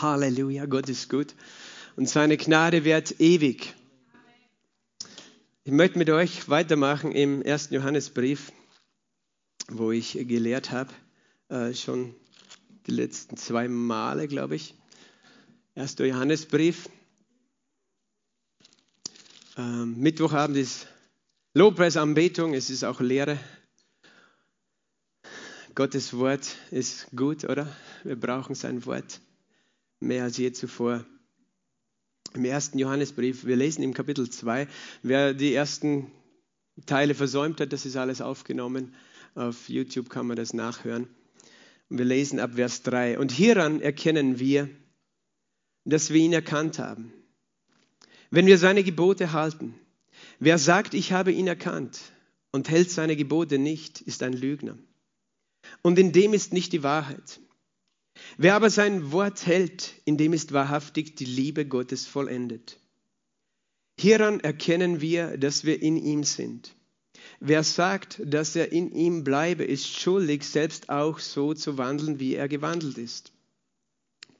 Halleluja, Gott ist gut und seine Gnade währt ewig. Ich möchte mit euch weitermachen im ersten Johannesbrief, wo ich gelehrt habe, äh, schon die letzten zwei Male, glaube ich. Erster Johannesbrief. Ähm, Mittwochabend ist Lobpreisanbetung, es ist auch Lehre. Gottes Wort ist gut, oder? Wir brauchen sein Wort mehr als je zuvor. Im ersten Johannesbrief, wir lesen im Kapitel 2, wer die ersten Teile versäumt hat, das ist alles aufgenommen. Auf YouTube kann man das nachhören. Wir lesen ab Vers 3. Und hieran erkennen wir, dass wir ihn erkannt haben. Wenn wir seine Gebote halten, wer sagt, ich habe ihn erkannt und hält seine Gebote nicht, ist ein Lügner. Und in dem ist nicht die Wahrheit. Wer aber sein Wort hält, in dem ist wahrhaftig die Liebe Gottes vollendet. Hieran erkennen wir, dass wir in ihm sind. Wer sagt, dass er in ihm bleibe, ist schuldig, selbst auch so zu wandeln, wie er gewandelt ist.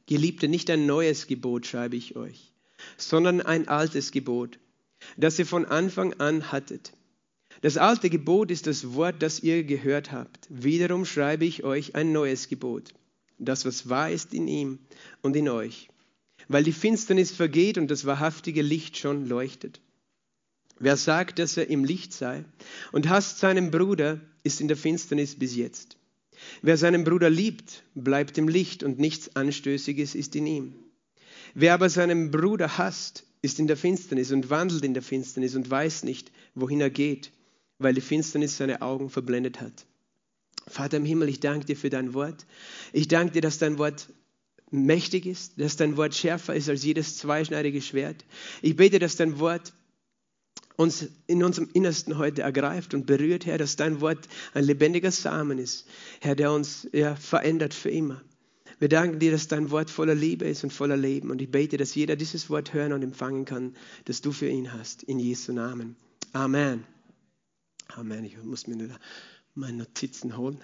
Geliebte, nicht ein neues Gebot schreibe ich euch, sondern ein altes Gebot, das ihr von Anfang an hattet. Das alte Gebot ist das Wort, das ihr gehört habt. Wiederum schreibe ich euch ein neues Gebot das, was wahr ist in ihm und in euch, weil die Finsternis vergeht und das wahrhaftige Licht schon leuchtet. Wer sagt, dass er im Licht sei und hasst seinen Bruder, ist in der Finsternis bis jetzt. Wer seinen Bruder liebt, bleibt im Licht und nichts Anstößiges ist in ihm. Wer aber seinen Bruder hasst, ist in der Finsternis und wandelt in der Finsternis und weiß nicht, wohin er geht, weil die Finsternis seine Augen verblendet hat. Vater im Himmel, ich danke dir für dein Wort. Ich danke dir, dass dein Wort mächtig ist, dass dein Wort schärfer ist als jedes zweischneidige Schwert. Ich bete, dass dein Wort uns in unserem Innersten heute ergreift und berührt, Herr, dass dein Wort ein lebendiger Samen ist, Herr, der uns ja, verändert für immer. Wir danken dir, dass dein Wort voller Liebe ist und voller Leben. Und ich bete, dass jeder dieses Wort hören und empfangen kann, das du für ihn hast. In Jesu Namen. Amen. Amen. Ich muss mir nur meine Notizen holen.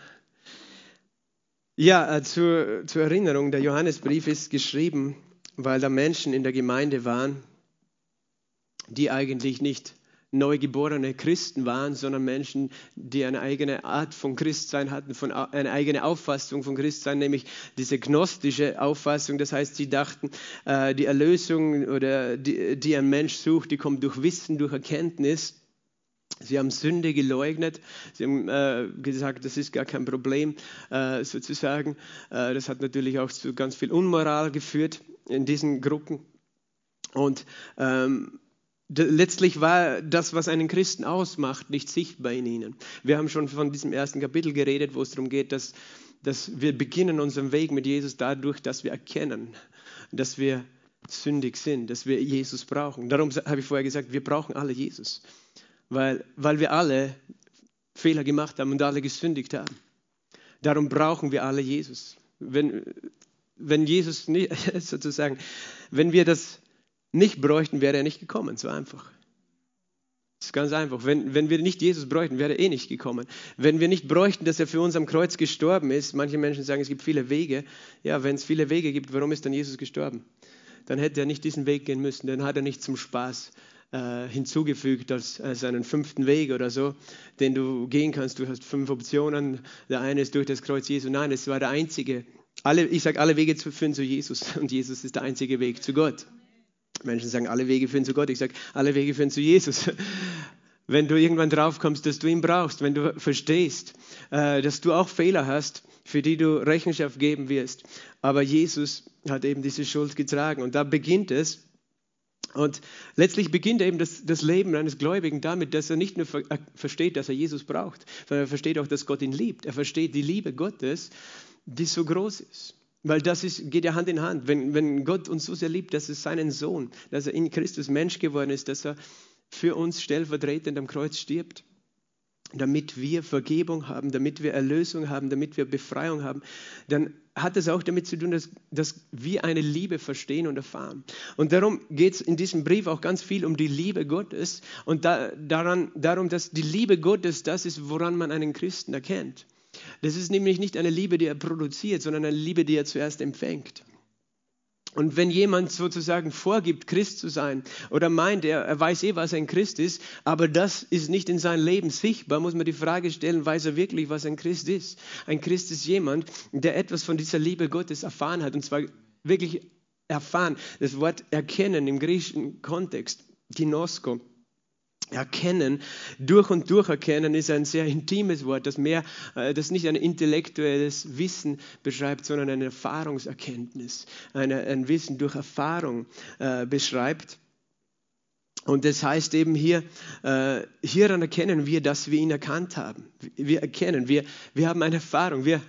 Ja, äh, zur, zur Erinnerung, der Johannesbrief ist geschrieben, weil da Menschen in der Gemeinde waren, die eigentlich nicht neugeborene Christen waren, sondern Menschen, die eine eigene Art von Christsein hatten, von, eine eigene Auffassung von Christsein, nämlich diese gnostische Auffassung. Das heißt, sie dachten, äh, die Erlösung oder die, die ein Mensch sucht, die kommt durch Wissen, durch Erkenntnis. Sie haben Sünde geleugnet. Sie haben äh, gesagt, das ist gar kein Problem, äh, sozusagen. Äh, das hat natürlich auch zu ganz viel Unmoral geführt in diesen Gruppen. Und ähm, letztlich war das, was einen Christen ausmacht, nicht sichtbar in ihnen. Wir haben schon von diesem ersten Kapitel geredet, wo es darum geht, dass, dass wir beginnen unseren Weg mit Jesus dadurch, dass wir erkennen, dass wir sündig sind, dass wir Jesus brauchen. Darum habe ich vorher gesagt, wir brauchen alle Jesus weil, weil wir alle Fehler gemacht haben und alle gesündigt haben. Darum brauchen wir alle Jesus. Wenn, wenn Jesus nicht, sozusagen, wenn wir das nicht bräuchten, wäre er nicht gekommen. So einfach. Das ist ganz einfach. Wenn, wenn wir nicht Jesus bräuchten, wäre er eh nicht gekommen. Wenn wir nicht bräuchten, dass er für uns am Kreuz gestorben ist, manche Menschen sagen, es gibt viele Wege. Ja, wenn es viele Wege gibt, warum ist dann Jesus gestorben? Dann hätte er nicht diesen Weg gehen müssen, dann hat er nicht zum Spaß äh, hinzugefügt als, als einen fünften Weg oder so, den du gehen kannst. Du hast fünf Optionen. Der eine ist durch das Kreuz Jesu. Nein, es war der einzige. Alle, ich sage, alle Wege führen zu Jesus und Jesus ist der einzige Weg zu Gott. Menschen sagen, alle Wege führen zu Gott. Ich sage, alle Wege führen zu Jesus. Wenn du irgendwann drauf kommst, dass du ihn brauchst, wenn du verstehst, äh, dass du auch Fehler hast, für die du Rechenschaft geben wirst. Aber Jesus hat eben diese Schuld getragen und da beginnt es, und letztlich beginnt eben das, das, Leben eines Gläubigen damit, dass er nicht nur ver äh, versteht, dass er Jesus braucht, sondern er versteht auch, dass Gott ihn liebt. Er versteht die Liebe Gottes, die so groß ist. Weil das ist, geht ja Hand in Hand. Wenn, wenn Gott uns so sehr liebt, dass es seinen Sohn, dass er in Christus Mensch geworden ist, dass er für uns stellvertretend am Kreuz stirbt, damit wir Vergebung haben, damit wir Erlösung haben, damit wir Befreiung haben, dann hat es auch damit zu tun, dass, dass wir eine Liebe verstehen und erfahren. Und darum geht es in diesem Brief auch ganz viel um die Liebe Gottes und da, daran, darum, dass die Liebe Gottes das ist, woran man einen Christen erkennt. Das ist nämlich nicht eine Liebe, die er produziert, sondern eine Liebe, die er zuerst empfängt. Und wenn jemand sozusagen vorgibt, Christ zu sein oder meint, er, er, weiß eh, was ein Christ ist, aber das ist nicht in seinem Leben sichtbar, muss man die Frage stellen, weiß er wirklich, was ein Christ ist? Ein Christ ist jemand, der etwas von dieser Liebe Gottes erfahren hat und zwar wirklich erfahren. Das Wort erkennen im griechischen Kontext, Ginosko, Erkennen, durch und durch erkennen, ist ein sehr intimes Wort, das mehr, äh, das nicht ein intellektuelles Wissen beschreibt, sondern eine Erfahrungserkenntnis, eine, ein Wissen durch Erfahrung äh, beschreibt. Und das heißt eben hier, äh, hieran erkennen wir, dass wir ihn erkannt haben. Wir erkennen, wir, wir haben eine Erfahrung, wir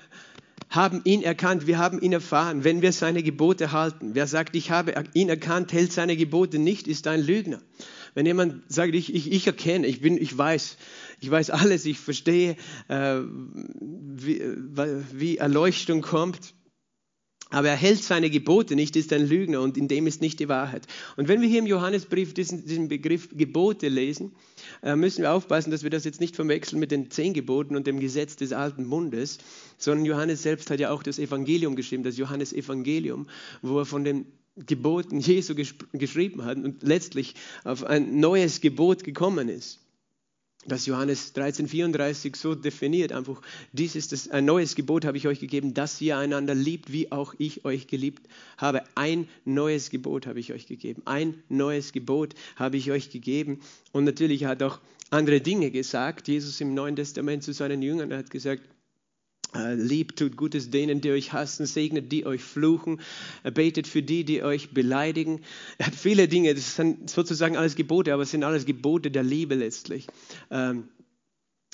haben ihn erkannt, wir haben ihn erfahren, wenn wir seine Gebote halten. Wer sagt, ich habe ihn erkannt, hält seine Gebote nicht, ist ein Lügner. Wenn jemand sagt, ich, ich, ich erkenne, ich, bin, ich weiß, ich weiß alles, ich verstehe, äh, wie, wie Erleuchtung kommt, aber er hält seine Gebote nicht, ist ein Lügner und in dem ist nicht die Wahrheit. Und wenn wir hier im Johannesbrief diesen, diesen Begriff Gebote lesen, äh, müssen wir aufpassen, dass wir das jetzt nicht verwechseln mit den zehn Geboten und dem Gesetz des alten Bundes, sondern Johannes selbst hat ja auch das Evangelium geschrieben, das Johannesevangelium, wo er von den Geboten Jesu geschrieben hat und letztlich auf ein neues Gebot gekommen ist. Das Johannes 13,34 so definiert, einfach, dies ist das, ein neues Gebot habe ich euch gegeben, dass ihr einander liebt, wie auch ich euch geliebt habe. Ein neues Gebot habe ich euch gegeben. Ein neues Gebot habe ich euch gegeben. Und natürlich hat auch andere Dinge gesagt. Jesus im Neuen Testament zu seinen Jüngern hat gesagt, liebt, tut Gutes denen, die euch hassen, segnet, die euch fluchen, betet für die, die euch beleidigen. Er hat viele Dinge, das sind sozusagen alles Gebote, aber es sind alles Gebote der Liebe letztlich. Ähm,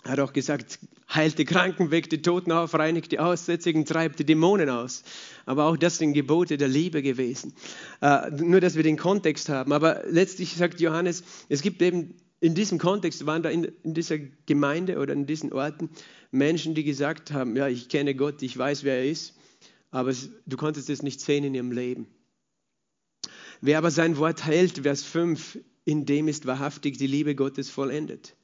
er hat auch gesagt, heilt die Kranken, weckt die Toten auf, reinigt die Aussätzigen, treibt die Dämonen aus. Aber auch das sind Gebote der Liebe gewesen. Äh, nur, dass wir den Kontext haben. Aber letztlich sagt Johannes, es gibt eben in diesem Kontext, waren da in, in dieser Gemeinde oder in diesen Orten Menschen, die gesagt haben, ja, ich kenne Gott, ich weiß, wer er ist, aber du konntest es nicht sehen in ihrem Leben. Wer aber sein Wort hält, Vers 5, in dem ist wahrhaftig die Liebe Gottes vollendet.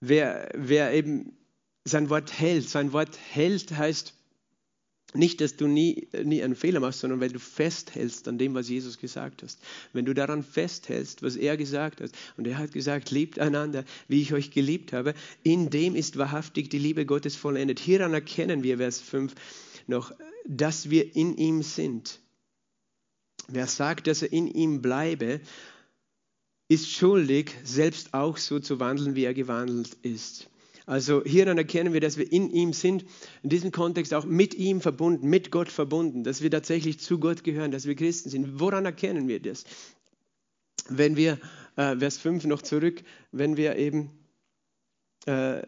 Wer, wer eben sein Wort hält, sein Wort hält heißt, nicht, dass du nie, nie einen Fehler machst, sondern weil du festhältst an dem, was Jesus gesagt hast. Wenn du daran festhältst, was er gesagt hat, und er hat gesagt, liebt einander, wie ich euch geliebt habe, in dem ist wahrhaftig die Liebe Gottes vollendet. Hieran erkennen wir, Vers 5 noch, dass wir in ihm sind. Wer sagt, dass er in ihm bleibe, ist schuldig, selbst auch so zu wandeln, wie er gewandelt ist. Also hieran erkennen wir, dass wir in ihm sind, in diesem Kontext auch mit ihm verbunden, mit Gott verbunden, dass wir tatsächlich zu Gott gehören, dass wir Christen sind. Woran erkennen wir das? Wenn wir, äh, Vers 5 noch zurück, wenn wir eben, äh,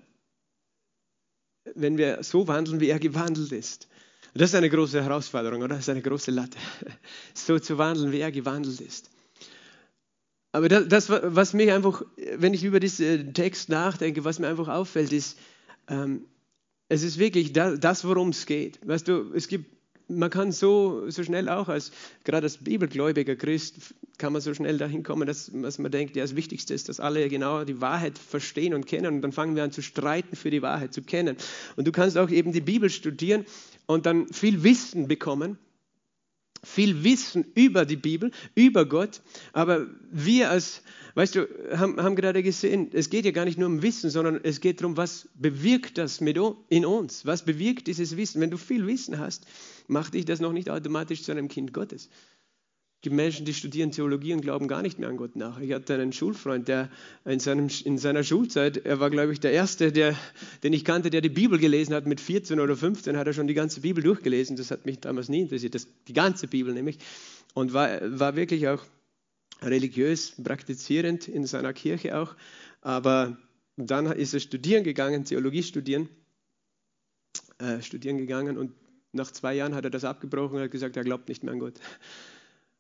wenn wir so wandeln, wie er gewandelt ist. Das ist eine große Herausforderung, oder? Das ist eine große Latte. So zu wandeln, wie er gewandelt ist. Aber das, das, was mich einfach, wenn ich über diesen Text nachdenke, was mir einfach auffällt, ist, ähm, es ist wirklich das, worum es geht. Weißt du, es gibt, man kann so, so schnell auch als, gerade als bibelgläubiger Christ, kann man so schnell dahin kommen, dass, dass man denkt, ja, das Wichtigste ist, dass alle genau die Wahrheit verstehen und kennen und dann fangen wir an zu streiten für die Wahrheit zu kennen. Und du kannst auch eben die Bibel studieren und dann viel Wissen bekommen viel Wissen über die Bibel, über Gott, aber wir als, weißt du, haben, haben gerade gesehen, es geht ja gar nicht nur um Wissen, sondern es geht darum, was bewirkt das mit in uns? Was bewirkt dieses Wissen? Wenn du viel Wissen hast, macht dich das noch nicht automatisch zu einem Kind Gottes. Gibt Menschen, die studieren Theologie und glauben gar nicht mehr an Gott nach. Ich hatte einen Schulfreund, der in, seinem, in seiner Schulzeit, er war, glaube ich, der Erste, der, den ich kannte, der die Bibel gelesen hat. Mit 14 oder 15 hat er schon die ganze Bibel durchgelesen. Das hat mich damals nie interessiert, das, die ganze Bibel nämlich. Und war, war wirklich auch religiös praktizierend in seiner Kirche auch. Aber dann ist er studieren gegangen, Theologie studieren, äh, studieren gegangen und nach zwei Jahren hat er das abgebrochen und hat gesagt, er glaubt nicht mehr an Gott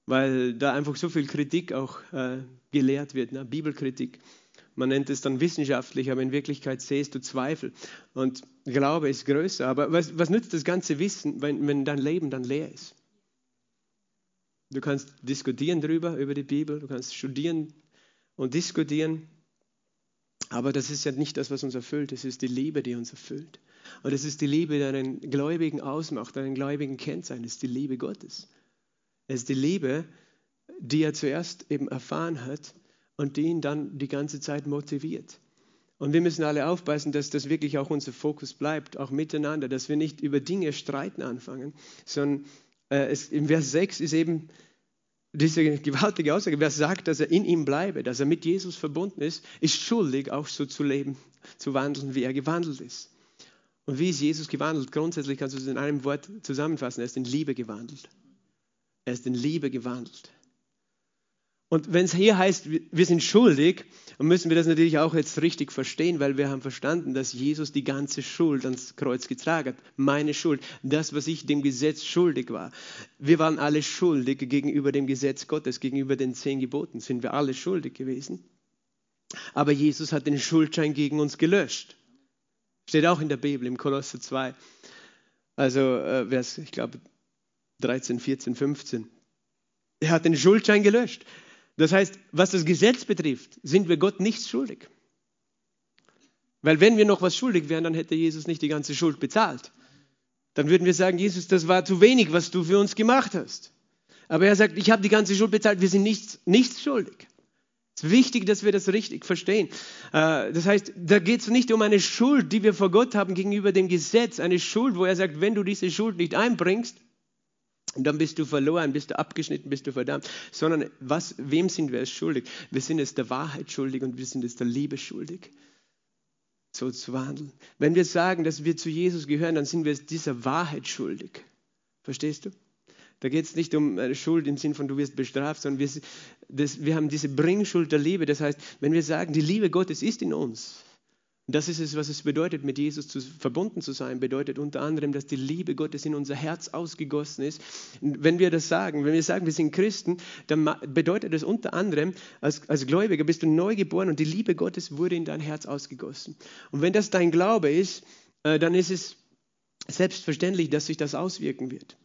weil da einfach so viel Kritik auch äh, gelehrt wird, ne? Bibelkritik. Man nennt es dann wissenschaftlich, aber in Wirklichkeit sehst du Zweifel. Und Glaube ist größer. Aber was, was nützt das ganze Wissen, wenn, wenn dein Leben dann leer ist? Du kannst diskutieren darüber, über die Bibel, du kannst studieren und diskutieren, aber das ist ja nicht das, was uns erfüllt. Es ist die Liebe, die uns erfüllt. Und es ist die Liebe, die einen Gläubigen ausmacht, einen Gläubigen kennt sein. Ist die Liebe Gottes. Es ist die Liebe, die er zuerst eben erfahren hat und die ihn dann die ganze Zeit motiviert. Und wir müssen alle aufpassen, dass das wirklich auch unser Fokus bleibt, auch miteinander, dass wir nicht über Dinge streiten anfangen, sondern äh, es, im Vers 6 ist eben diese gewaltige Aussage, wer sagt, dass er in ihm bleibe, dass er mit Jesus verbunden ist, ist schuldig, auch so zu leben, zu wandeln, wie er gewandelt ist. Und wie ist Jesus gewandelt? Grundsätzlich kannst du es in einem Wort zusammenfassen. Er ist in Liebe gewandelt. Er ist in Liebe gewandelt. Und wenn es hier heißt, wir sind schuldig, dann müssen wir das natürlich auch jetzt richtig verstehen, weil wir haben verstanden, dass Jesus die ganze Schuld ans Kreuz getragen hat. Meine Schuld, das, was ich dem Gesetz schuldig war. Wir waren alle schuldig gegenüber dem Gesetz Gottes, gegenüber den zehn Geboten sind wir alle schuldig gewesen. Aber Jesus hat den Schuldschein gegen uns gelöscht. Steht auch in der Bibel, im Kolosser 2. Also, äh, ich glaube, 13, 14, 15. Er hat den Schuldschein gelöscht. Das heißt, was das Gesetz betrifft, sind wir Gott nichts schuldig. Weil wenn wir noch was schuldig wären, dann hätte Jesus nicht die ganze Schuld bezahlt. Dann würden wir sagen, Jesus, das war zu wenig, was du für uns gemacht hast. Aber er sagt, ich habe die ganze Schuld bezahlt, wir sind nichts, nichts schuldig. Es ist wichtig, dass wir das richtig verstehen. Äh, das heißt, da geht es nicht um eine Schuld, die wir vor Gott haben gegenüber dem Gesetz. Eine Schuld, wo er sagt, wenn du diese Schuld nicht einbringst, und dann bist du verloren, bist du abgeschnitten, bist du verdammt. Sondern was, wem sind wir es schuldig? Wir sind es der Wahrheit schuldig und wir sind es der Liebe schuldig. So zu wandeln. Wenn wir sagen, dass wir zu Jesus gehören, dann sind wir es dieser Wahrheit schuldig. Verstehst du? Da geht es nicht um eine Schuld im Sinn von du wirst bestraft, sondern wir, das, wir haben diese Bringschuld der Liebe. Das heißt, wenn wir sagen, die Liebe Gottes ist in uns, das ist es, was es bedeutet, mit Jesus zu, verbunden zu sein. Bedeutet unter anderem, dass die Liebe Gottes in unser Herz ausgegossen ist. Und wenn wir das sagen, wenn wir sagen, wir sind Christen, dann bedeutet das unter anderem, als, als Gläubiger bist du neu geboren und die Liebe Gottes wurde in dein Herz ausgegossen. Und wenn das dein Glaube ist, äh, dann ist es selbstverständlich, dass sich das auswirken wird.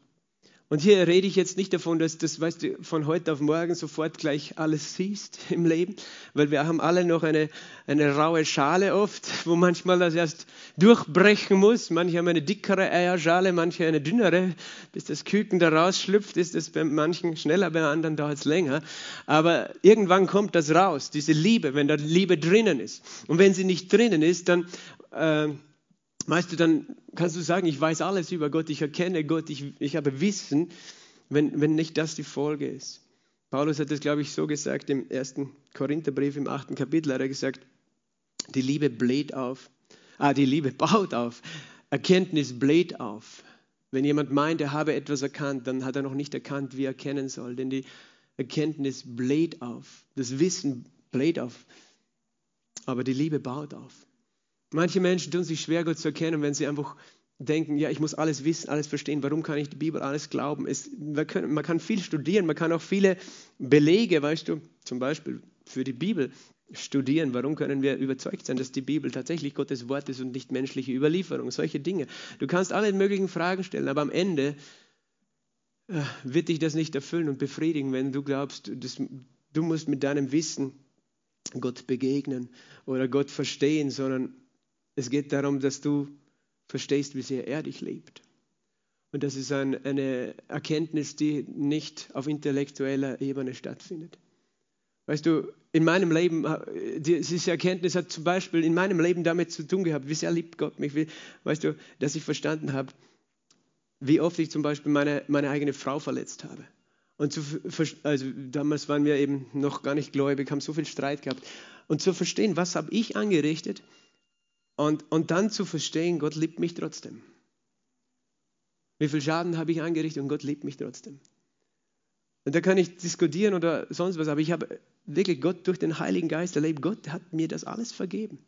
Und hier rede ich jetzt nicht davon, dass das, weißt du, von heute auf morgen sofort gleich alles siehst im Leben, weil wir haben alle noch eine, eine raue Schale oft, wo manchmal das erst durchbrechen muss. Manche haben eine dickere Eierschale, manche eine dünnere. Bis das Küken da rausschlüpft, ist es bei manchen schneller, bei anderen dauert es länger. Aber irgendwann kommt das raus, diese Liebe, wenn da Liebe drinnen ist. Und wenn sie nicht drinnen ist, dann... Äh, Weißt du, dann kannst du sagen, ich weiß alles über Gott, ich erkenne Gott, ich, ich habe Wissen, wenn, wenn nicht das die Folge ist. Paulus hat es, glaube ich, so gesagt im ersten Korintherbrief im achten Kapitel, hat er gesagt, die Liebe bläht auf. Ah, die Liebe baut auf. Erkenntnis bläht auf. Wenn jemand meint, er habe etwas erkannt, dann hat er noch nicht erkannt, wie er erkennen soll. Denn die Erkenntnis bläht auf. Das Wissen bläht auf. Aber die Liebe baut auf. Manche Menschen tun sich schwer, Gott zu erkennen, wenn sie einfach denken, ja, ich muss alles wissen, alles verstehen, warum kann ich die Bibel alles glauben? Es, man, kann, man kann viel studieren, man kann auch viele Belege, weißt du, zum Beispiel für die Bibel studieren. Warum können wir überzeugt sein, dass die Bibel tatsächlich Gottes Wort ist und nicht menschliche Überlieferung? Solche Dinge. Du kannst alle möglichen Fragen stellen, aber am Ende äh, wird dich das nicht erfüllen und befriedigen, wenn du glaubst, das, du musst mit deinem Wissen Gott begegnen oder Gott verstehen, sondern es geht darum, dass du verstehst, wie sehr er dich liebt. Und das ist ein, eine Erkenntnis, die nicht auf intellektueller Ebene stattfindet. Weißt du, in meinem Leben, diese Erkenntnis hat zum Beispiel in meinem Leben damit zu tun gehabt, wie sehr liebt Gott mich. Weißt du, dass ich verstanden habe, wie oft ich zum Beispiel meine, meine eigene Frau verletzt habe. Und zu, also damals waren wir eben noch gar nicht gläubig, haben so viel Streit gehabt. Und zu verstehen, was habe ich angerichtet und, und dann zu verstehen, Gott liebt mich trotzdem. Wie viel Schaden habe ich angerichtet und Gott liebt mich trotzdem. Und da kann ich diskutieren oder sonst was, aber ich habe wirklich Gott durch den Heiligen Geist erlebt. Gott hat mir das alles vergeben.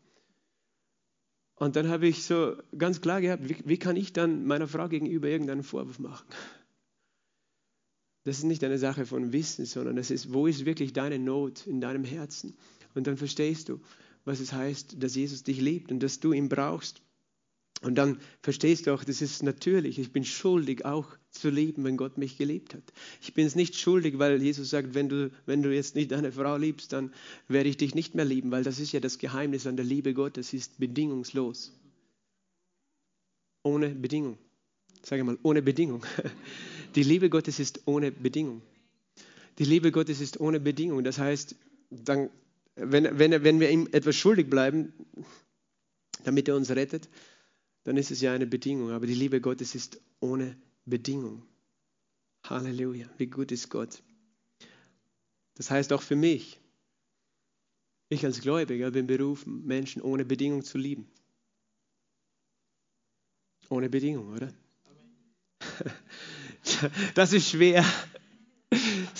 Und dann habe ich so ganz klar gehabt, wie, wie kann ich dann meiner Frau gegenüber irgendeinen Vorwurf machen? Das ist nicht eine Sache von Wissen, sondern das ist, wo ist wirklich deine Not in deinem Herzen? Und dann verstehst du, was es heißt, dass Jesus dich liebt und dass du ihn brauchst. Und dann verstehst du auch, das ist natürlich. Ich bin schuldig, auch zu lieben, wenn Gott mich geliebt hat. Ich bin es nicht schuldig, weil Jesus sagt, wenn du, wenn du jetzt nicht deine Frau liebst, dann werde ich dich nicht mehr lieben, weil das ist ja das Geheimnis an der Liebe Gottes, ist bedingungslos. Ohne Bedingung. Sage mal, ohne Bedingung. Die Liebe Gottes ist ohne Bedingung. Die Liebe Gottes ist ohne Bedingung. Das heißt, dann, wenn, wenn, wenn wir ihm etwas schuldig bleiben, damit er uns rettet, dann ist es ja eine Bedingung. Aber die Liebe Gottes ist ohne Bedingung. Halleluja, wie gut ist Gott. Das heißt auch für mich, ich als Gläubiger bin berufen, Menschen ohne Bedingung zu lieben. Ohne Bedingung, oder? Das ist schwer.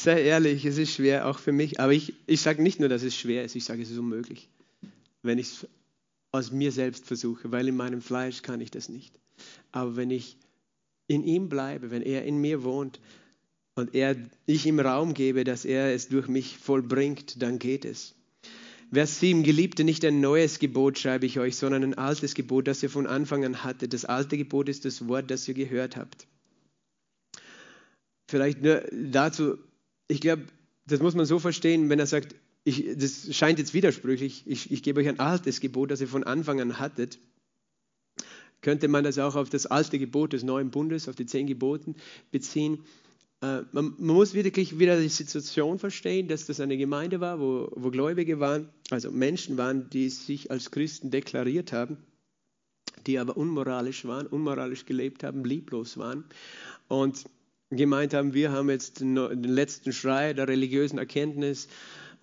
Sei ehrlich, es ist schwer, auch für mich. Aber ich, ich sage nicht nur, dass es schwer ist, ich sage, es ist unmöglich, wenn ich es aus mir selbst versuche, weil in meinem Fleisch kann ich das nicht. Aber wenn ich in ihm bleibe, wenn er in mir wohnt und er, ich ihm Raum gebe, dass er es durch mich vollbringt, dann geht es. Vers 7, Geliebte, nicht ein neues Gebot schreibe ich euch, sondern ein altes Gebot, das ihr von Anfang an hattet. Das alte Gebot ist das Wort, das ihr gehört habt. Vielleicht nur dazu, ich glaube, das muss man so verstehen, wenn er sagt, ich, das scheint jetzt widersprüchlich, ich, ich gebe euch ein altes Gebot, das ihr von Anfang an hattet, könnte man das auch auf das alte Gebot des neuen Bundes, auf die zehn Geboten beziehen. Äh, man, man, muss wirklich wieder die Situation verstehen, dass das eine Gemeinde war, wo, wo Gläubige waren, also Menschen waren, die sich als Christen deklariert haben, die aber unmoralisch waren, unmoralisch gelebt haben, lieblos waren und gemeint haben, wir haben jetzt den letzten Schrei der religiösen Erkenntnis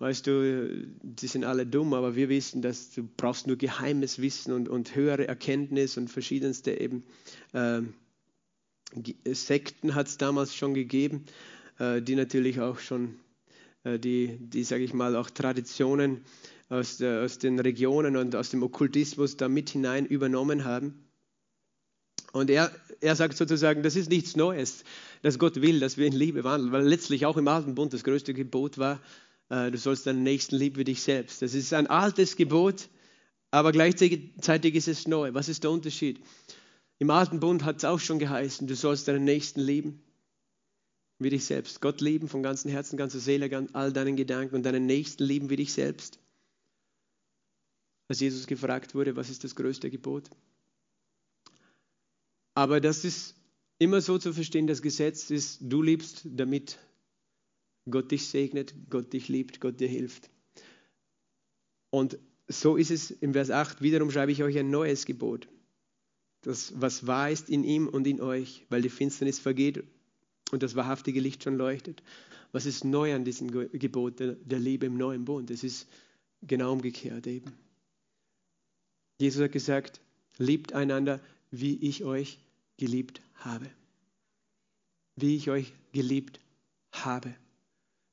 weißt du, die sind alle dumm, aber wir wissen, dass du brauchst nur geheimes Wissen und, und höhere Erkenntnis und verschiedenste eben äh, Sekten hat es damals schon gegeben, äh, die natürlich auch schon äh, die, die sage ich mal, auch Traditionen aus, der, aus den Regionen und aus dem Okkultismus da mit hinein übernommen haben. Und er, er sagt sozusagen, das ist nichts Neues, dass Gott will, dass wir in Liebe wandeln, weil letztlich auch im Alten Bund das größte Gebot war, äh, du sollst deinen Nächsten lieben wie dich selbst. Das ist ein altes Gebot, aber gleichzeitig ist es neu. Was ist der Unterschied? Im Alten Bund hat es auch schon geheißen, du sollst deinen Nächsten lieben wie dich selbst. Gott lieben von ganzem Herzen, ganzer Seele, all deinen Gedanken und deinen Nächsten lieben wie dich selbst. Als Jesus gefragt wurde, was ist das größte Gebot? Aber das ist immer so zu verstehen, das Gesetz ist, du liebst, damit Gott dich segnet, Gott dich liebt, Gott dir hilft. Und so ist es im Vers 8, wiederum schreibe ich euch ein neues Gebot. Das, was wahr ist in ihm und in euch, weil die Finsternis vergeht und das wahrhaftige Licht schon leuchtet. Was ist neu an diesem Gebot der, der Liebe im neuen Bund? Es ist genau umgekehrt eben. Jesus hat gesagt, liebt einander, wie ich euch geliebt habe. Wie ich euch geliebt habe.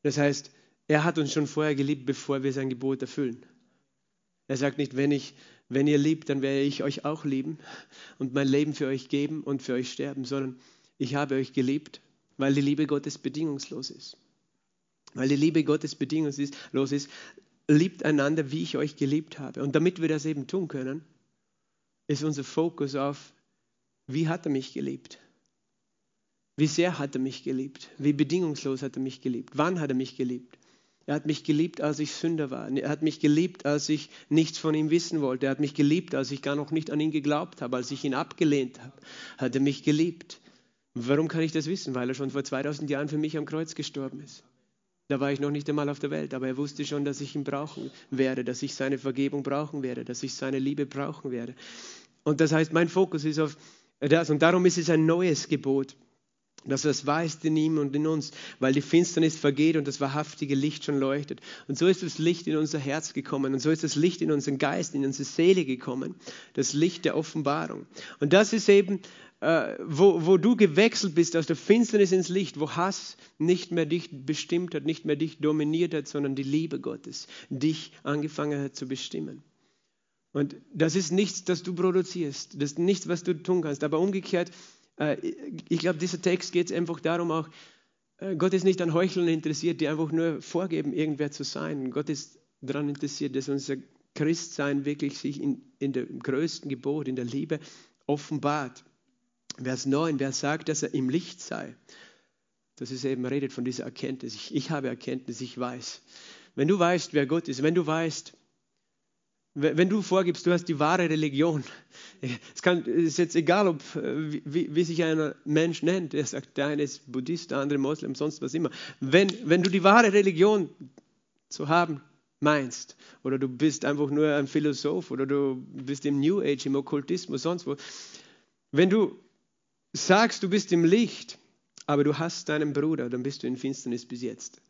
Das heißt, er hat uns schon vorher geliebt, bevor wir sein Gebot erfüllen. Er sagt nicht, wenn, ich, wenn ihr liebt, dann werde ich euch auch lieben und mein Leben für euch geben und für euch sterben, sondern ich habe euch geliebt, weil die Liebe Gottes bedingungslos ist. Weil die Liebe Gottes bedingungslos ist, liebt einander, wie ich euch geliebt habe. Und damit wir das eben tun können, ist unser Fokus auf, wie hat er mich geliebt? Wie sehr hat er mich geliebt? Wie bedingungslos hat er mich geliebt? Wann hat er mich geliebt? Er hat mich geliebt, als ich Sünder war. Er hat mich geliebt, als ich nichts von ihm wissen wollte. Er hat mich geliebt, als ich gar noch nicht an ihn geglaubt habe, als ich ihn abgelehnt habe. Hat er mich geliebt. Warum kann ich das wissen? Weil er schon vor 2000 Jahren für mich am Kreuz gestorben ist. Da war ich noch nicht einmal auf der Welt, aber er wusste schon, dass ich ihn brauchen werde, dass ich seine Vergebung brauchen werde, dass ich seine Liebe brauchen werde. Und das heißt, mein Fokus ist auf das. Und darum ist es ein neues Gebot dass das weißt in ihm und in uns, weil die Finsternis vergeht und das wahrhaftige Licht schon leuchtet. Und so ist das Licht in unser Herz gekommen und so ist das Licht in unseren Geist, in unsere Seele gekommen, das Licht der Offenbarung. Und das ist eben, äh, wo, wo du gewechselt bist aus der Finsternis ins Licht, wo Hass nicht mehr dich bestimmt hat, nicht mehr dich dominiert hat, sondern die Liebe Gottes dich angefangen hat zu bestimmen. Und das ist nichts, das du produzierst, das ist nichts, was du tun kannst, aber umgekehrt, äh, ich glaube, dieser Text geht einfach darum auch, äh, Gott ist nicht an Heuchlern interessiert, die einfach nur vorgeben, irgendwer zu sein. Gott ist daran interessiert, dass unser Christsein wirklich sich in, in dem größten Gebot, in der Liebe offenbart. Vers 9, wer sagt, dass er im Licht sei, das ist eben, redet von dieser Erkenntnis. Ich, ich habe Erkenntnis, ich weiß. Wenn du weißt, wer Gott ist, wenn du weißt, Wenn du vorgibst, du hast die wahre Religion, es kann, ist jetzt egal, ob, wie, wie, sich ein Mensch nennt, der sagt, der eine ist Buddhist, der andere Moslem, sonst was immer. Wenn, wenn du die wahre Religion zu haben meinst, oder du bist einfach nur ein Philosoph, oder du bist im New Age, im Okkultismus, sonst wo, wenn du sagst, du bist im Licht, aber du hast deinen Bruder, dann bist du in Finsternis bis jetzt.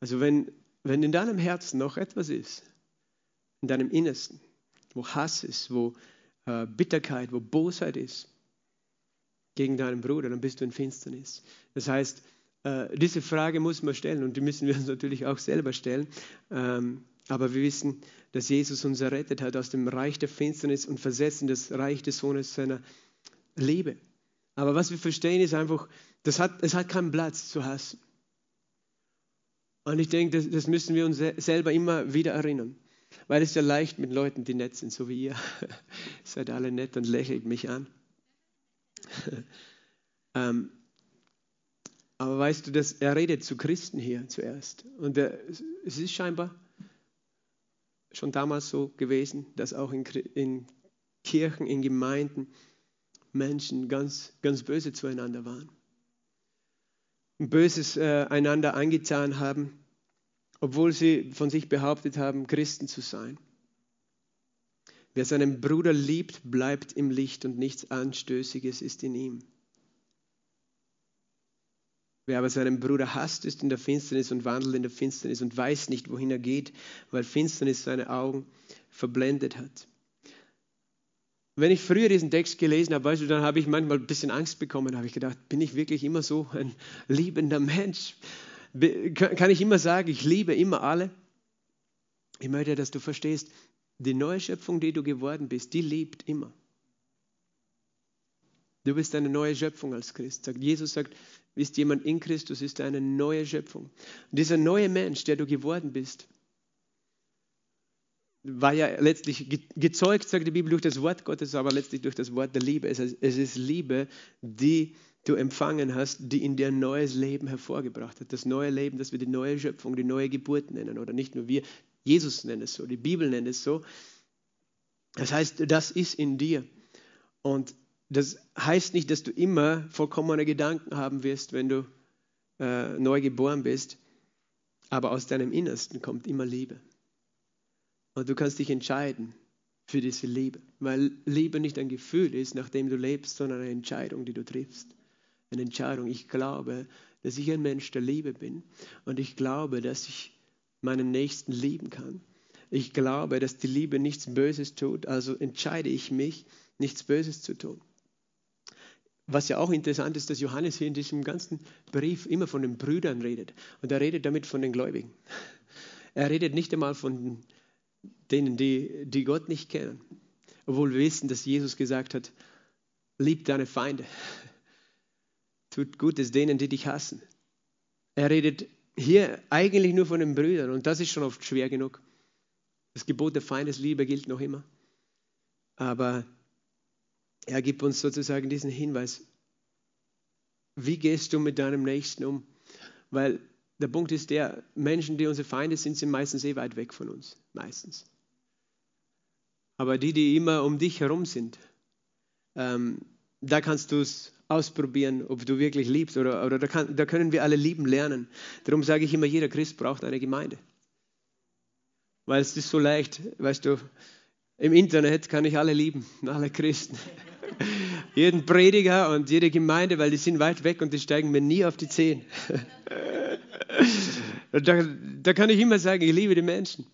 Also wenn wenn in deinem Herzen noch etwas ist, in deinem Innersten, wo Hass ist, wo äh, Bitterkeit, wo Bosheit ist gegen deinen Bruder, dann bist du in Finsternis. Das heißt, äh, diese Frage muss man stellen und die müssen wir uns natürlich auch selber stellen. Ähm, aber wir wissen, dass Jesus uns errettet hat aus dem Reich der Finsternis und versetzt in das Reich des Sohnes seiner Liebe. Aber was wir verstehen ist einfach, das hat, es hat keinen Platz zu hassen. Und ich denke, das, das müssen wir uns selber immer wieder erinnern. Weil es ja leicht mit Leuten, die nett sind, so wie ihr. Seid alle nett und lächelt mich an. ähm, aber weißt du, dass er redet zu Christen hier zuerst. Und er, es ist scheinbar schon damals so gewesen, dass auch in, in Kirchen, in Gemeinden Menschen ganz, ganz böse zueinander waren. Böses äh, einander angetan haben, obwohl sie von sich behauptet haben, Christen zu sein. Wer seinen Bruder liebt, bleibt im Licht und nichts Anstößiges ist in ihm. Wer aber seinen Bruder hasst, ist in der Finsternis und wandelt in der Finsternis und weiß nicht, wohin er geht, weil Finsternis seine Augen verblendet hat wenn ich früher diesen Text gelesen habe, weißt du, dann habe ich manchmal ein bisschen Angst bekommen, habe ich gedacht, bin ich wirklich immer so ein liebender Mensch? Kann ich immer sagen, ich liebe immer alle? Ich möchte, dass du verstehst, die neue Schöpfung, die du geworden bist, die liebt immer. Du bist eine neue Schöpfung als Christ. Jesus sagt, ist jemand in Christus, ist eine neue Schöpfung. Und dieser neue Mensch, der du geworden bist, war ja letztlich gezeugt, sagt die Bibel, durch das Wort Gottes, aber letztlich durch das Wort der Liebe. Es ist Liebe, die du empfangen hast, die in dir ein neues Leben hervorgebracht hat. Das neue Leben, das wir die neue Schöpfung, die neue Geburt nennen. Oder nicht nur wir, Jesus nennt es so, die Bibel nennt es so. Das heißt, das ist in dir. Und das heißt nicht, dass du immer vollkommene Gedanken haben wirst, wenn du äh, neu geboren bist. Aber aus deinem Innersten kommt immer Liebe. Und du kannst dich entscheiden für diese Liebe, weil Liebe nicht ein Gefühl ist, nachdem du lebst, sondern eine Entscheidung, die du triffst. Eine Entscheidung. Ich glaube, dass ich ein Mensch der Liebe bin und ich glaube, dass ich meinen Nächsten lieben kann. Ich glaube, dass die Liebe nichts Böses tut, also entscheide ich mich, nichts Böses zu tun. Was ja auch interessant ist, dass Johannes hier in diesem ganzen Brief immer von den Brüdern redet. Und er redet damit von den Gläubigen. Er redet nicht einmal von denen, die, die Gott nicht kennen. Obwohl wir wissen, dass Jesus gesagt hat, lieb deine Feinde. Tut Gutes denen, die dich hassen. Er redet hier eigentlich nur von den Brüdern und das ist schon oft schwer genug. Das Gebot der Feindesliebe gilt noch immer. Aber er gibt uns sozusagen diesen Hinweis. Wie gehst du mit deinem Nächsten um? Weil der Punkt ist der, Menschen, die unsere Feinde sind, sind meistens eh weit weg von uns. Meistens. Aber die, die immer um dich herum sind, ähm, da kannst du es ausprobieren, ob du wirklich liebst oder, oder da, kann, da können wir alle lieben lernen. Darum sage ich immer, jeder Christ braucht eine Gemeinde. Weil es ist so leicht, weißt du, im Internet kann ich alle lieben, alle Christen. Jeden Prediger und jede Gemeinde, weil die sind weit weg und die steigen mir nie auf die Zehen. da, da kann ich immer sagen, ich liebe die Menschen.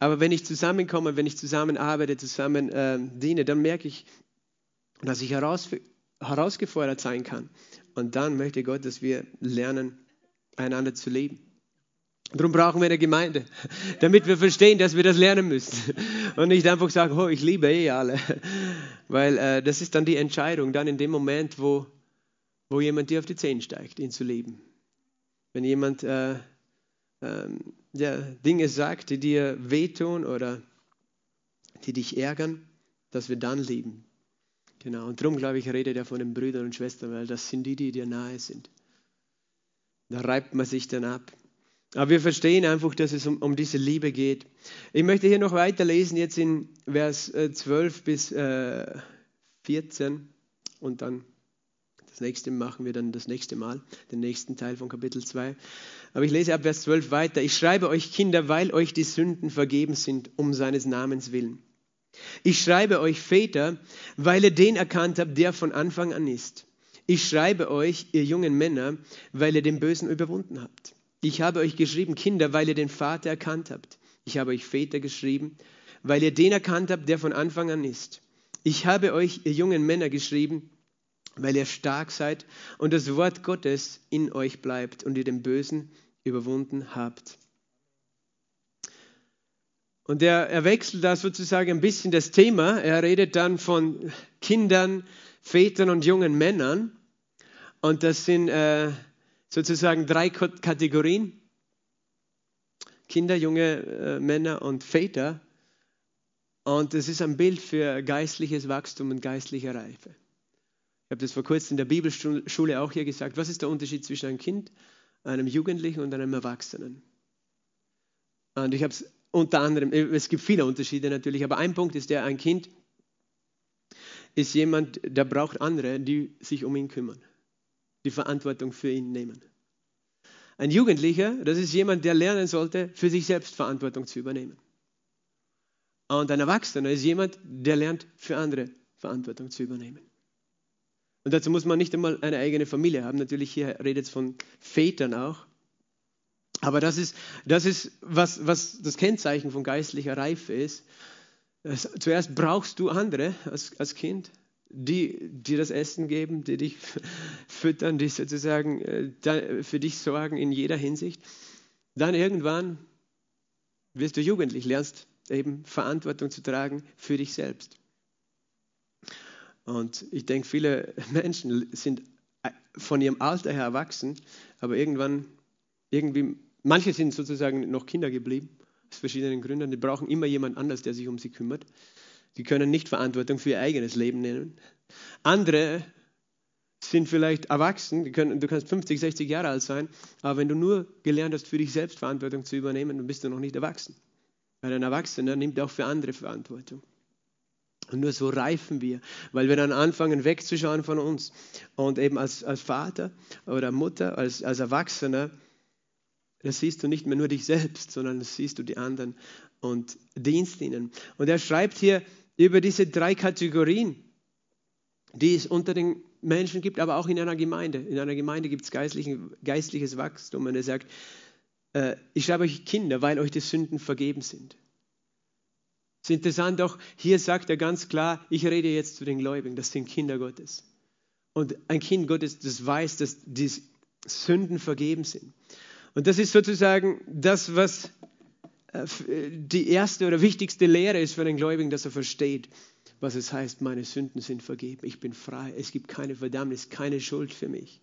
Aber wenn ich zusammenkomme, wenn ich zusammenarbeite, zusammen äh, diene, dann merke ich, dass ich heraus, herausgefordert sein kann. Und dann möchte Gott, dass wir lernen, einander zu lieben. Darum brauchen wir eine Gemeinde, damit wir verstehen, dass wir das lernen müssen. Und nicht einfach sagen, oh, ich liebe eh alle. Weil äh, das ist dann die Entscheidung, dann in dem Moment, wo, wo jemand dir auf die Zehen steigt, ihn zu lieben. Wenn jemand äh, äh, ja, Dinge sagt, die dir wehtun oder die dich ärgern, dass wir dann lieben. Genau, und darum glaube ich, redet er von den Brüdern und Schwestern, weil das sind die, die dir nahe sind. Da reibt man sich dann ab. Aber wir verstehen einfach, dass es um, um diese Liebe geht. Ich möchte hier noch weiterlesen, jetzt in Vers 12 äh, bis äh, 14 und dann das nächste machen wir dann das nächste Mal, den nächsten Teil von Kapitel 2. Aber ich lese ab Vers 12 weiter. Ich schreibe euch Kinder, weil euch die Sünden vergeben sind, um seines Namens willen. Ich schreibe euch Väter, weil ihr den erkannt habt, der von Anfang an ist. Ich schreibe euch, ihr jungen Männer, weil ihr den Bösen überwunden habt. Ich habe euch geschrieben, Kinder, weil ihr den Vater erkannt habt. Ich habe euch Väter geschrieben, weil ihr den erkannt habt, der von Anfang an ist. Ich habe euch, ihr jungen Männer, geschrieben, weil ihr stark seid und das Wort Gottes in euch bleibt und ihr den Bösen überwunden habt. Und er, er wechselt da sozusagen ein bisschen das Thema. Er redet dann von Kindern, Vätern und jungen Männern. Und das sind äh, sozusagen drei Kategorien. Kinder, junge äh, Männer und Väter. Und es ist ein Bild für geistliches Wachstum und geistliche Reife. Ich habe das vor kurzem in der Bibelschule auch hier gesagt. Was ist der Unterschied zwischen einem Kind, einem Jugendlichen und einem Erwachsenen? Und ich habe es unter anderem, es gibt viele Unterschiede natürlich, aber ein Punkt ist der, ein Kind ist jemand, der braucht andere, die sich um ihn kümmern, die Verantwortung für ihn nehmen. Ein Jugendlicher, das ist jemand, der lernen sollte, für sich selbst Verantwortung zu übernehmen. Und ein Erwachsener ist jemand, der lernt, für andere Verantwortung zu übernehmen. Und dazu muss man nicht einmal eine eigene Familie haben. Natürlich hier redet es von Vätern auch. Aber das ist, das ist was, was das Kennzeichen von geistlicher Reife ist. Zuerst brauchst du andere als, als Kind, die dir das Essen geben, die dich füttern, die sozusagen äh, für dich sorgen in jeder Hinsicht. Dann irgendwann wirst du jugendlich, lernst eben Verantwortung zu tragen für dich selbst. Und ich denke, viele Menschen sind äh, von ihrem Alter her erwachsen, aber irgendwann, irgendwie Manche sind sozusagen noch Kinder geblieben, aus verschiedenen Gründen. Die brauchen immer jemand anders, der sich um sie kümmert. Die können nicht Verantwortung für ihr eigenes Leben nehmen. Andere sind vielleicht erwachsen, können, du kannst 50, 60 Jahre alt sein, aber wenn du nur gelernt hast, für dich selbst Verantwortung zu übernehmen, dann bist du noch nicht erwachsen. Weil ein Erwachsener nimmt auch für andere Verantwortung. Und nur so reifen wir, weil wir dann anfangen wegzuschauen von uns. Und eben als, als Vater oder Mutter, als, als Erwachsener, da siehst du nicht mehr nur dich selbst, sondern da siehst du die anderen und dienst ihnen. Und er schreibt hier über diese drei Kategorien, die es unter den Menschen gibt, aber auch in einer Gemeinde. In einer Gemeinde gibt es geistliches Wachstum. Und er sagt, äh, ich schreibe euch Kinder, weil euch die Sünden vergeben sind. Es ist interessant auch, hier sagt er ganz klar, ich rede jetzt zu den Gläubigen, das sind Kinder Gottes. Und ein Kind Gottes, das weiß, dass die Sünden vergeben sind. Und das ist sozusagen das, was die erste oder wichtigste Lehre ist für den Gläubigen, dass er versteht, was es heißt, meine Sünden sind vergeben, ich bin frei, es gibt keine Verdammnis, keine Schuld für mich.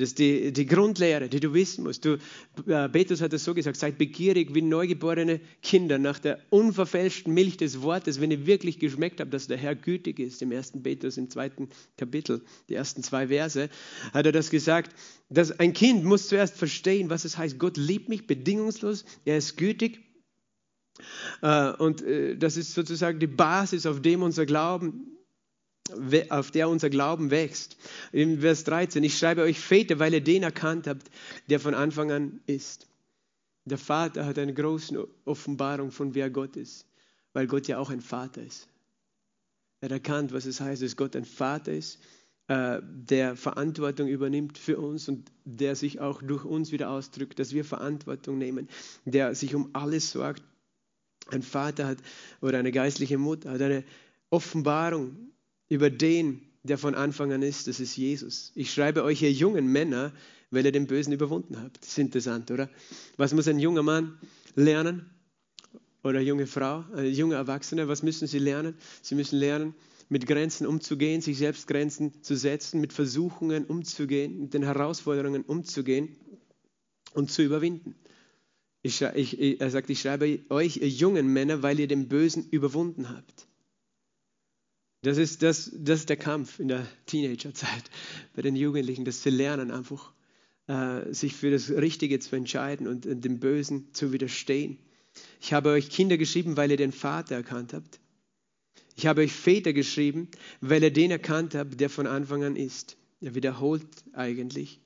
Das ist die, die Grundlehre, die du wissen musst. Du, äh, Petrus hat es so gesagt, seid begierig wie neugeborene Kinder nach der unverfälschten Milch des Wortes, wenn ihr wirklich geschmeckt habt, dass der Herr gütig ist. Im ersten Petrus, im zweiten Kapitel, die ersten zwei Verse, hat er das gesagt, dass ein Kind muss zuerst verstehen, was es heißt, Gott liebt mich bedingungslos, er ist gütig. Äh, und äh, das ist sozusagen die Basis, auf dem unser Glauben auf der unser Glauben wächst. In Vers 13, ich schreibe euch Väter, weil ihr den erkannt habt, der von Anfang an ist. Der Vater hat eine große Offenbarung von wer Gott ist, weil Gott ja auch ein Vater ist. Er hat erkannt, was es heißt, dass Gott ein Vater ist, äh, der Verantwortung übernimmt für uns und der sich auch durch uns wieder ausdrückt, dass wir Verantwortung nehmen, der sich um alles sorgt. Ein Vater hat oder eine geistliche Mutter hat eine Offenbarung über den, der von Anfang an ist, das ist Jesus. Ich schreibe euch, ihr jungen Männer, weil ihr den Bösen überwunden habt. Das ist interessant, oder? Was muss ein junger Mann lernen? Oder junge Frau, eine junge Erwachsene, was müssen sie lernen? Sie müssen lernen, mit Grenzen umzugehen, sich selbst Grenzen zu setzen, mit Versuchungen umzugehen, mit den Herausforderungen umzugehen und zu überwinden. Ich, ich, er sagt, ich schreibe euch, ihr jungen Männer, weil ihr den Bösen überwunden habt. Das ist, das, das ist der Kampf in der Teenagerzeit bei den Jugendlichen, dass sie lernen einfach äh, sich für das Richtige zu entscheiden und, und dem Bösen zu widerstehen. Ich habe euch Kinder geschrieben, weil ihr den Vater erkannt habt. Ich habe euch Väter geschrieben, weil ihr den erkannt habt, der von Anfang an ist. Er wiederholt eigentlich.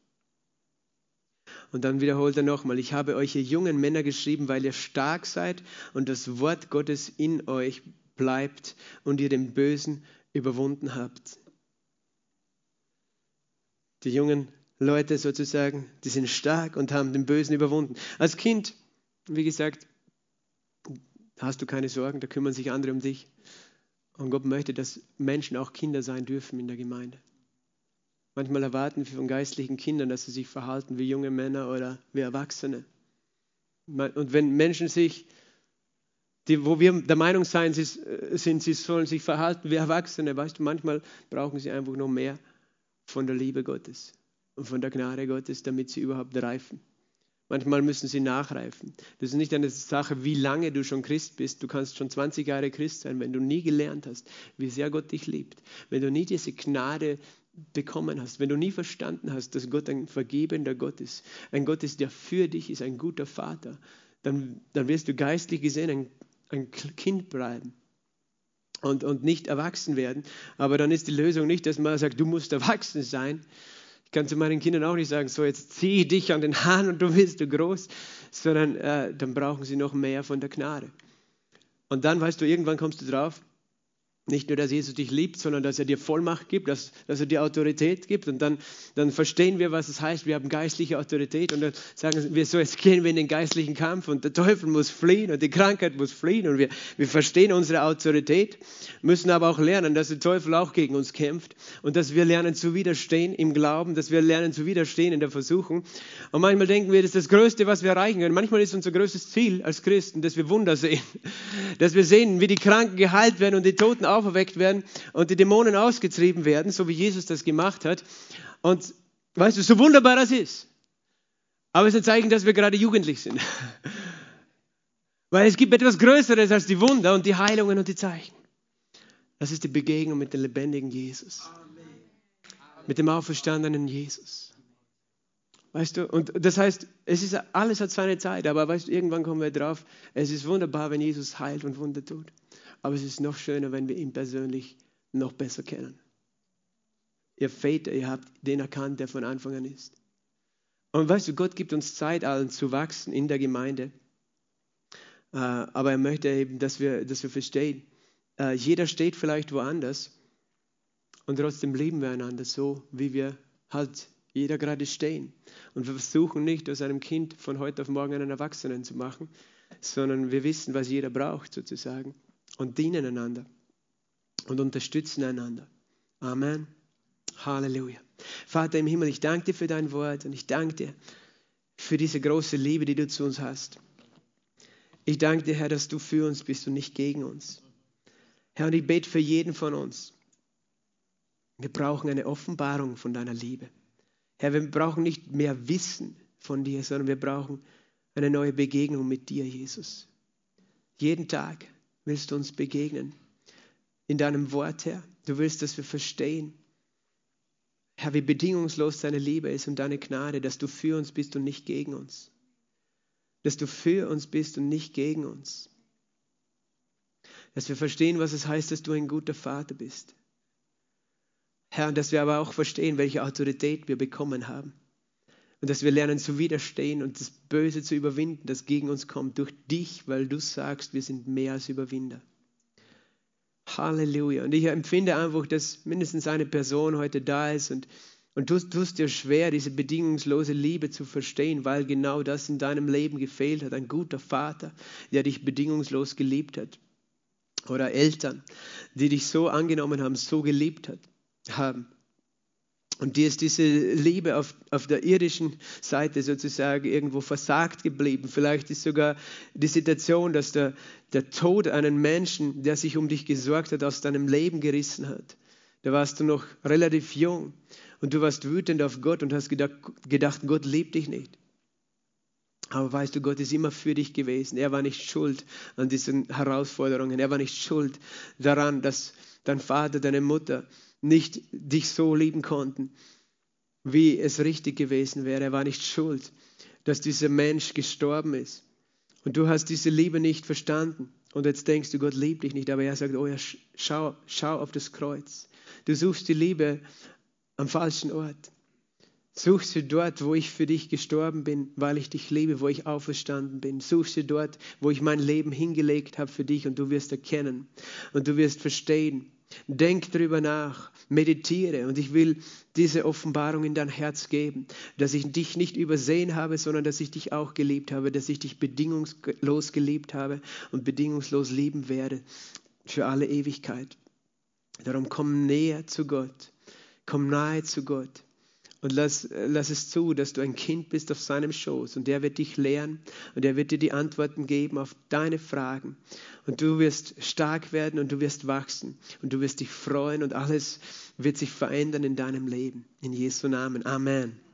Und dann wiederholt er nochmal, ich habe euch ihr jungen Männer geschrieben, weil ihr stark seid und das Wort Gottes in euch bleibt und ihr den Bösen überwunden habt. Die jungen Leute sozusagen, die sind stark und haben den Bösen überwunden. Als Kind, wie gesagt, hast du keine Sorgen, da kümmern sich andere um dich. Und Gott möchte, dass Menschen auch Kinder sein dürfen in der Gemeinde. Manchmal erwarten wir von geistlichen Kindern, dass sie sich verhalten wie junge Männer oder wie Erwachsene. Und wenn Menschen sich, die, wo wir der Meinung sein, sie, sind, sie sollen sich verhalten wie Erwachsene, weißt du, manchmal brauchen sie einfach noch mehr von der Liebe Gottes und von der Gnade Gottes, damit sie überhaupt reifen. Manchmal müssen sie nachreifen. Das ist nicht eine Sache, wie lange du schon Christ bist. Du kannst schon 20 Jahre Christ sein, wenn du nie gelernt hast, wie sehr Gott dich liebt. Wenn du nie diese Gnade bekommen hast, wenn du nie verstanden hast, dass Gott ein vergebender Gott ist, ein Gott ist, der für dich ist, ein guter Vater, dann, dann wirst du geistlich gesehen ein, ein Kind bleiben und, und nicht erwachsen werden. Aber dann ist die Lösung nicht, dass man sagt, du musst erwachsen sein. Ich kann zu meinen Kindern auch nicht sagen, so jetzt ziehe dich an den Haaren und du wirst du groß, sondern äh, dann brauchen sie noch mehr von der Gnade. Und dann, weißt du, irgendwann kommst du drauf, nicht nur, dass Jesus dich liebt, sondern dass er dir Vollmacht gibt, dass, dass er dir Autorität gibt. Und dann, dann verstehen wir, was es heißt. Wir haben geistliche Autorität. Und dann sagen wir so, jetzt gehen wir in den geistlichen Kampf und der Teufel muss fliehen und die Krankheit muss fliehen. Und wir, wir verstehen unsere Autorität, müssen aber auch lernen, dass der Teufel auch gegen uns kämpft und dass wir lernen zu widerstehen im Glauben, dass wir lernen zu widerstehen in der Versuchung. Und manchmal denken wir, das ist das Größte, was wir erreichen können. Manchmal ist unser größtes Ziel als Christen, dass wir Wunder sehen. Dass wir sehen, wie die Kranken geheilt werden und die Toten auferweckt werden und die Dämonen ausgetrieben werden, so wie Jesus das gemacht hat. Und weißt du, so wunderbar das ist. Aber es ist ein Zeichen, dass wir gerade jugendlich sind. Weil es gibt etwas Größeres als die Wunder und die Heilungen und die Zeichen. Das ist die Begegnung mit dem lebendigen Jesus. Mit dem auferstandenen Jesus. Weißt du, und das heißt, es ist, alles hat seine Zeit, aber weißt du, irgendwann kommen wir drauf, es ist wunderbar, wenn Jesus heilt und Wunder tut. Aber es ist noch schöner, wenn wir ihn persönlich noch besser kennen. Ihr Väter, ihr habt den erkannt, der von Anfang an ist. Und weißt du, Gott gibt uns Zeit, allen zu wachsen in der Gemeinde. Äh, aber er möchte eben, dass wir, dass wir verstehen, äh, jeder steht vielleicht woanders und trotzdem lieben wir einander so, wie wir halt jeder gerade stehen. Und wir versuchen nicht, aus einem Kind von heute auf morgen einen Erwachsenen zu machen, sondern wir wissen, was jeder braucht sozusagen und dienen einander und unterstützen einander. Amen. Halleluja. Vater im Himmel, ich danke dir für dein Wort und ich danke dir für diese große Liebe, die du zu uns hast. Ich danke dir, Herr, dass du für uns bist und nicht gegen uns. Herr, und ich bete für jeden von uns. Wir brauchen eine Offenbarung von deiner Liebe. Herr, wir brauchen nicht mehr Wissen von dir, sondern wir brauchen eine neue Begegnung mit dir, Jesus. Jeden Tag willst du uns begegnen. In deinem Wort, Herr. Du willst, dass wir verstehen, Herr, wie bedingungslos deine Liebe ist und deine Gnade, dass du für uns bist und nicht gegen uns. Dass du für uns bist und nicht gegen uns. Dass wir verstehen, was es heißt, dass du ein guter Vater bist. Herr, dass wir aber auch verstehen, welche Autorität wir bekommen haben. Und dass wir lernen zu widerstehen und das Böse zu überwinden, das gegen uns kommt, durch dich, weil du sagst, wir sind mehr als Überwinder. Halleluja. Und ich empfinde einfach, dass mindestens eine Person heute da ist und, und du tust dir schwer, diese bedingungslose Liebe zu verstehen, weil genau das in deinem Leben gefehlt hat. Ein guter Vater, der dich bedingungslos geliebt hat. Oder Eltern, die dich so angenommen haben, so geliebt hat, haben. Und dir ist diese Liebe auf, auf der irdischen Seite sozusagen irgendwo versagt geblieben. Vielleicht ist sogar die Situation, dass der, der Tod einen Menschen, der sich um dich gesorgt hat, aus deinem Leben gerissen hat. Da warst du noch relativ jung und du warst wütend auf Gott und hast gedacht, gedacht Gott liebt dich nicht. Aber weißt du, Gott ist immer für dich gewesen. Er war nicht schuld an diesen Herausforderungen. Er war nicht schuld daran, dass dein Vater, deine Mutter nicht dich so lieben konnten. wie es richtig gewesen wäre. Er war nicht schuld, dass dieser Mensch gestorben ist. Und du hast diese Liebe nicht verstanden. Und jetzt denkst du, Gott liebt dich nicht. Aber er sagt, oh ja, schau, schau auf das Kreuz. Du suchst die Liebe am falschen Ort. Such sie dort, wo ich für dich gestorben bin, weil ich dich liebe, wo ich auferstanden bin. Such sie dort, wo ich mein Leben hingelegt habe für dich und du wirst erkennen und du wirst verstehen. Denk darüber nach, meditiere und ich will diese Offenbarung in dein Herz geben, dass ich dich nicht übersehen habe, sondern dass ich dich auch geliebt habe, dass ich dich bedingungslos geliebt habe und bedingungslos lieben werde für alle Ewigkeit. Darum komm näher zu Gott, komm nahe zu Gott und lass, lass es zu, dass du ein Kind bist auf seinem Schoß und er wird dich lehren und er wird dir die Antworten geben auf deine Fragen. Und du wirst stark werden und du wirst wachsen und du wirst dich freuen und alles wird sich verändern in deinem Leben. In Jesu Namen. Amen.